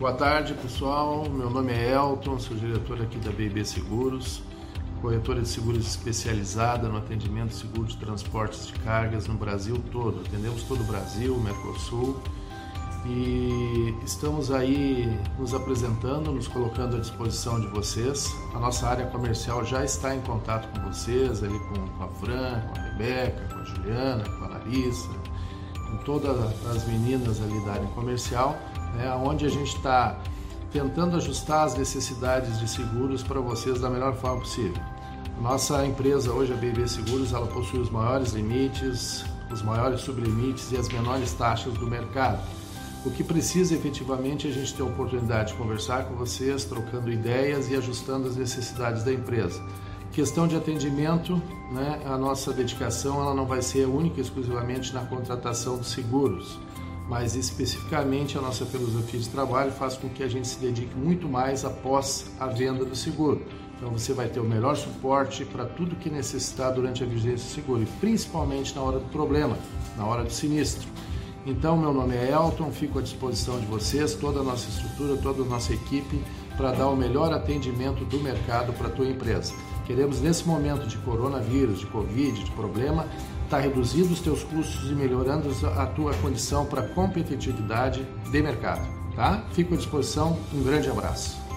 Boa tarde, pessoal. Meu nome é Elton, sou diretor aqui da BB Seguros, corretora de seguros especializada no atendimento seguro de transportes de cargas no Brasil todo. Atendemos todo o Brasil, Mercosul e estamos aí nos apresentando, nos colocando à disposição de vocês. A nossa área comercial já está em contato com vocês, ali com a Fran, com a Rebeca, com a Juliana, com a Larissa, com todas as meninas ali da área comercial né, onde a gente está tentando ajustar as necessidades de seguros para vocês da melhor forma possível. Nossa empresa hoje, a BB Seguros, ela possui os maiores limites, os maiores sublimites e as menores taxas do mercado. O que precisa efetivamente é a gente ter a oportunidade de conversar com vocês, trocando ideias e ajustando as necessidades da empresa. Questão de atendimento, né, a nossa dedicação ela não vai ser única e exclusivamente na contratação de seguros mas especificamente a nossa filosofia de trabalho faz com que a gente se dedique muito mais após a venda do seguro. Então você vai ter o melhor suporte para tudo que necessitar durante a vigência do seguro e principalmente na hora do problema, na hora do sinistro. Então, meu nome é Elton, fico à disposição de vocês, toda a nossa estrutura, toda a nossa equipe, para dar o melhor atendimento do mercado para a tua empresa. Queremos, nesse momento de coronavírus, de Covid, de problema, estar tá reduzindo os teus custos e melhorando a tua condição para competitividade de mercado. Tá? Fico à disposição, um grande abraço.